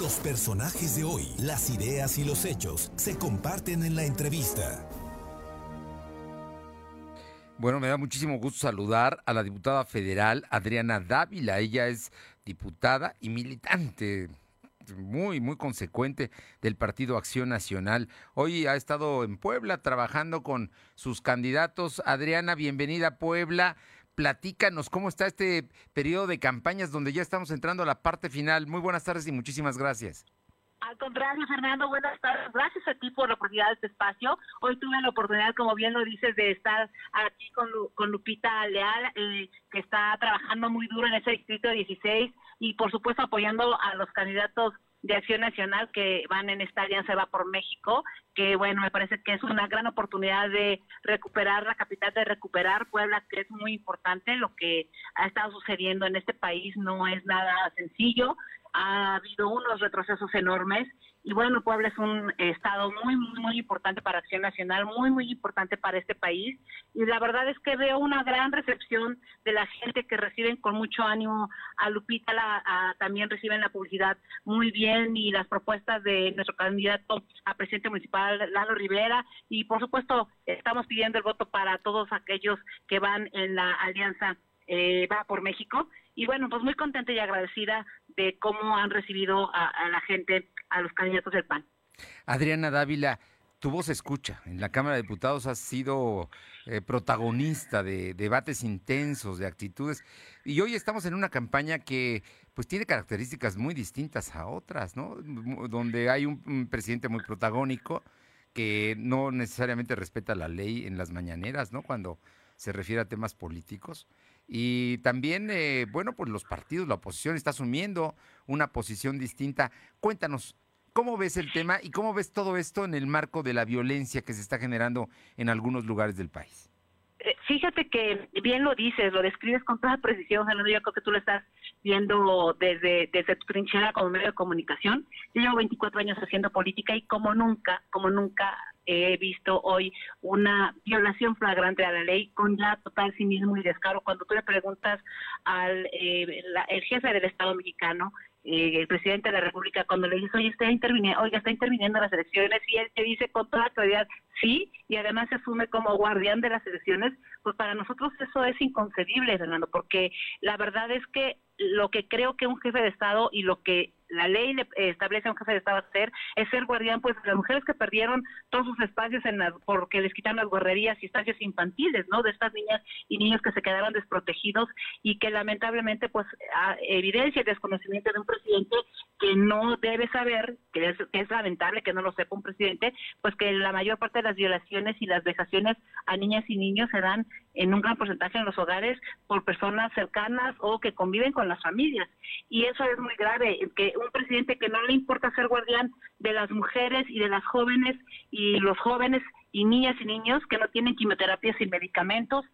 Los personajes de hoy, las ideas y los hechos se comparten en la entrevista. Bueno, me da muchísimo gusto saludar a la diputada federal Adriana Dávila. Ella es diputada y militante muy, muy consecuente del Partido Acción Nacional. Hoy ha estado en Puebla trabajando con sus candidatos. Adriana, bienvenida a Puebla. Platícanos cómo está este periodo de campañas donde ya estamos entrando a la parte final. Muy buenas tardes y muchísimas gracias. Al contrario, Fernando, buenas tardes. Gracias a ti por la oportunidad de este espacio. Hoy tuve la oportunidad, como bien lo dices, de estar aquí con, Lupita Leal, eh, que está trabajando muy duro en ese distrito 16 y, por supuesto, apoyando a los candidatos de Acción Nacional que van en esta alianza va por México, que bueno, me parece que es una gran oportunidad de recuperar la capital, de recuperar Puebla, que es muy importante. Lo que ha estado sucediendo en este país no es nada sencillo ha habido unos retrocesos enormes. Y bueno, Puebla es un estado muy, muy, muy importante para Acción Nacional, muy, muy importante para este país. Y la verdad es que veo una gran recepción de la gente que reciben con mucho ánimo. A Lupita, la, también reciben la publicidad muy bien y las propuestas de nuestro candidato a presidente municipal, Lalo Rivera. Y por supuesto estamos pidiendo el voto para todos aquellos que van en la alianza eh, Va por México. Y bueno, pues muy contenta y agradecida de cómo han recibido a, la gente, a los candidatos del PAN. Adriana Dávila, tu voz escucha. En la Cámara de Diputados has sido eh, protagonista de debates intensos, de actitudes. Y hoy estamos en una campaña que pues tiene características muy distintas a otras, ¿no? Donde hay un presidente muy protagónico que no necesariamente respeta la ley en las mañaneras, ¿no? Cuando se refiere a temas políticos. Y también, eh, bueno, pues los partidos, la oposición está asumiendo una posición distinta. Cuéntanos, ¿cómo ves el tema y cómo ves todo esto en el marco de la violencia que se está generando en algunos lugares del país? Fíjate que bien lo dices, lo describes con toda precisión, Fernando. Yo creo que tú lo estás viendo desde, desde tu trinchera como medio de comunicación. Yo llevo 24 años haciendo política y como nunca, como nunca he visto hoy una violación flagrante a la ley con ya total cinismo y descaro. Cuando tú le preguntas al eh, el jefe del Estado mexicano, eh, el presidente de la República, cuando le dice, oye, está interviniendo, oiga, está interviniendo las elecciones, y él te dice con toda claridad, sí, y además se asume como guardián de las elecciones, pues para nosotros eso es inconcebible, Fernando, porque la verdad es que lo que creo que un jefe de Estado y lo que la ley le establece a un jefe de Estado hacer es ser guardián pues de las mujeres que perdieron todos sus espacios en porque les quitaron las guarderías y espacios infantiles, ¿no? De estas niñas y niños que se quedaron desprotegidos y que lamentablemente pues evidencia el desconocimiento de un presidente que no debe saber, que es, que es lamentable que no lo sepa un presidente, pues que la mayor parte de las violaciones y las vejaciones a niñas y niños se dan en un gran porcentaje en los hogares por personas cercanas o que conviven con las familias. Y eso es muy grave, que un presidente que no le importa ser guardián de las mujeres y de las jóvenes y los jóvenes y niñas y niños que no tienen quimioterapias y medicamentos,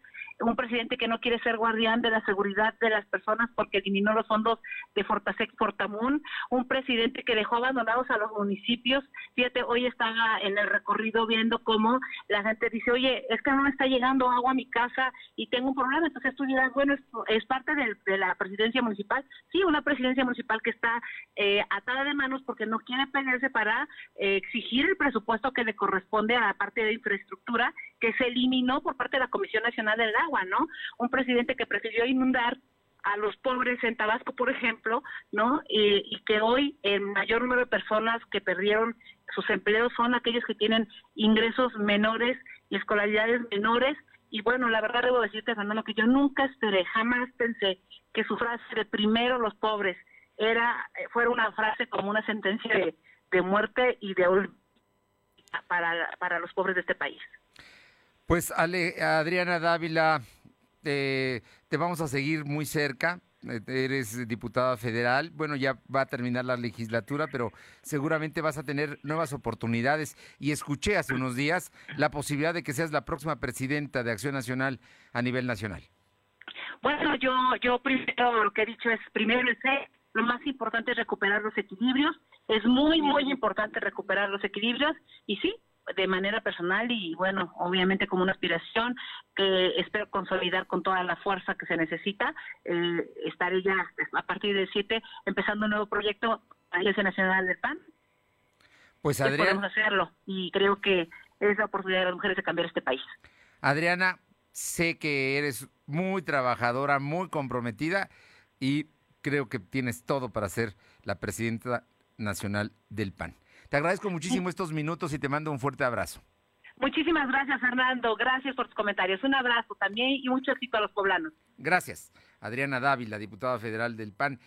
un presidente que no quiere ser guardián de la seguridad de las personas porque eliminó los fondos de Fortasec Fortamun, un presidente que dejó abandonados a los municipios. Fíjate, hoy estaba en el recorrido viendo cómo la gente dice, oye, es que no me está llegando agua a mi casa y tengo un problema. Entonces tú dirás, bueno, es, parte de, la presidencia municipal. Sí, una presidencia municipal que está eh, atada de manos porque no quiere pelearse para eh, exigir el presupuesto que le corresponde a la parte de infraestructura que se eliminó por parte de la Comisión Nacional del Agua, ¿no? Un presidente que prefirió inundar a los pobres en Tabasco, por ejemplo, ¿no? Y, que hoy el mayor número de personas que perdieron sus empleos son aquellos que tienen ingresos menores y escolaridades menores. Y bueno, la verdad debo decirte, Fernando, que yo nunca esperé, jamás pensé que su frase de primero los pobres era fuera una frase como una sentencia de, de muerte y de para, para los pobres de este país. Pues Ale, Adriana Dávila, te vamos a seguir muy cerca. Eh, eres diputada federal, bueno, ya va a terminar la legislatura, pero seguramente vas a tener nuevas oportunidades. Y escuché hace unos días la posibilidad de que seas la próxima presidenta de Acción Nacional a nivel nacional. Bueno, yo, yo primero lo que he dicho es, primero el lo más importante es recuperar los equilibrios. Es muy, muy importante recuperar los equilibrios. Y sí, de manera personal y bueno, obviamente como una aspiración que espero consolidar con toda la fuerza que se necesita. Eh, estaré ya a partir del 7 empezando un nuevo proyecto Alianza Nacional del PAN, Pues pues podemos Adriana, hacerlo. Y creo que es la oportunidad de las mujeres de cambiar este país. Adriana, sé que eres muy trabajadora, muy comprometida y creo que tienes todo para ser la presidenta nacional del PAN. Te agradezco muchísimo estos minutos y te mando un fuerte abrazo. Muchísimas gracias, Fernando. Gracias por tus comentarios. Un abrazo también y mucho éxito a los poblanos. Gracias. Adriana Dávila, diputada federal del PAN.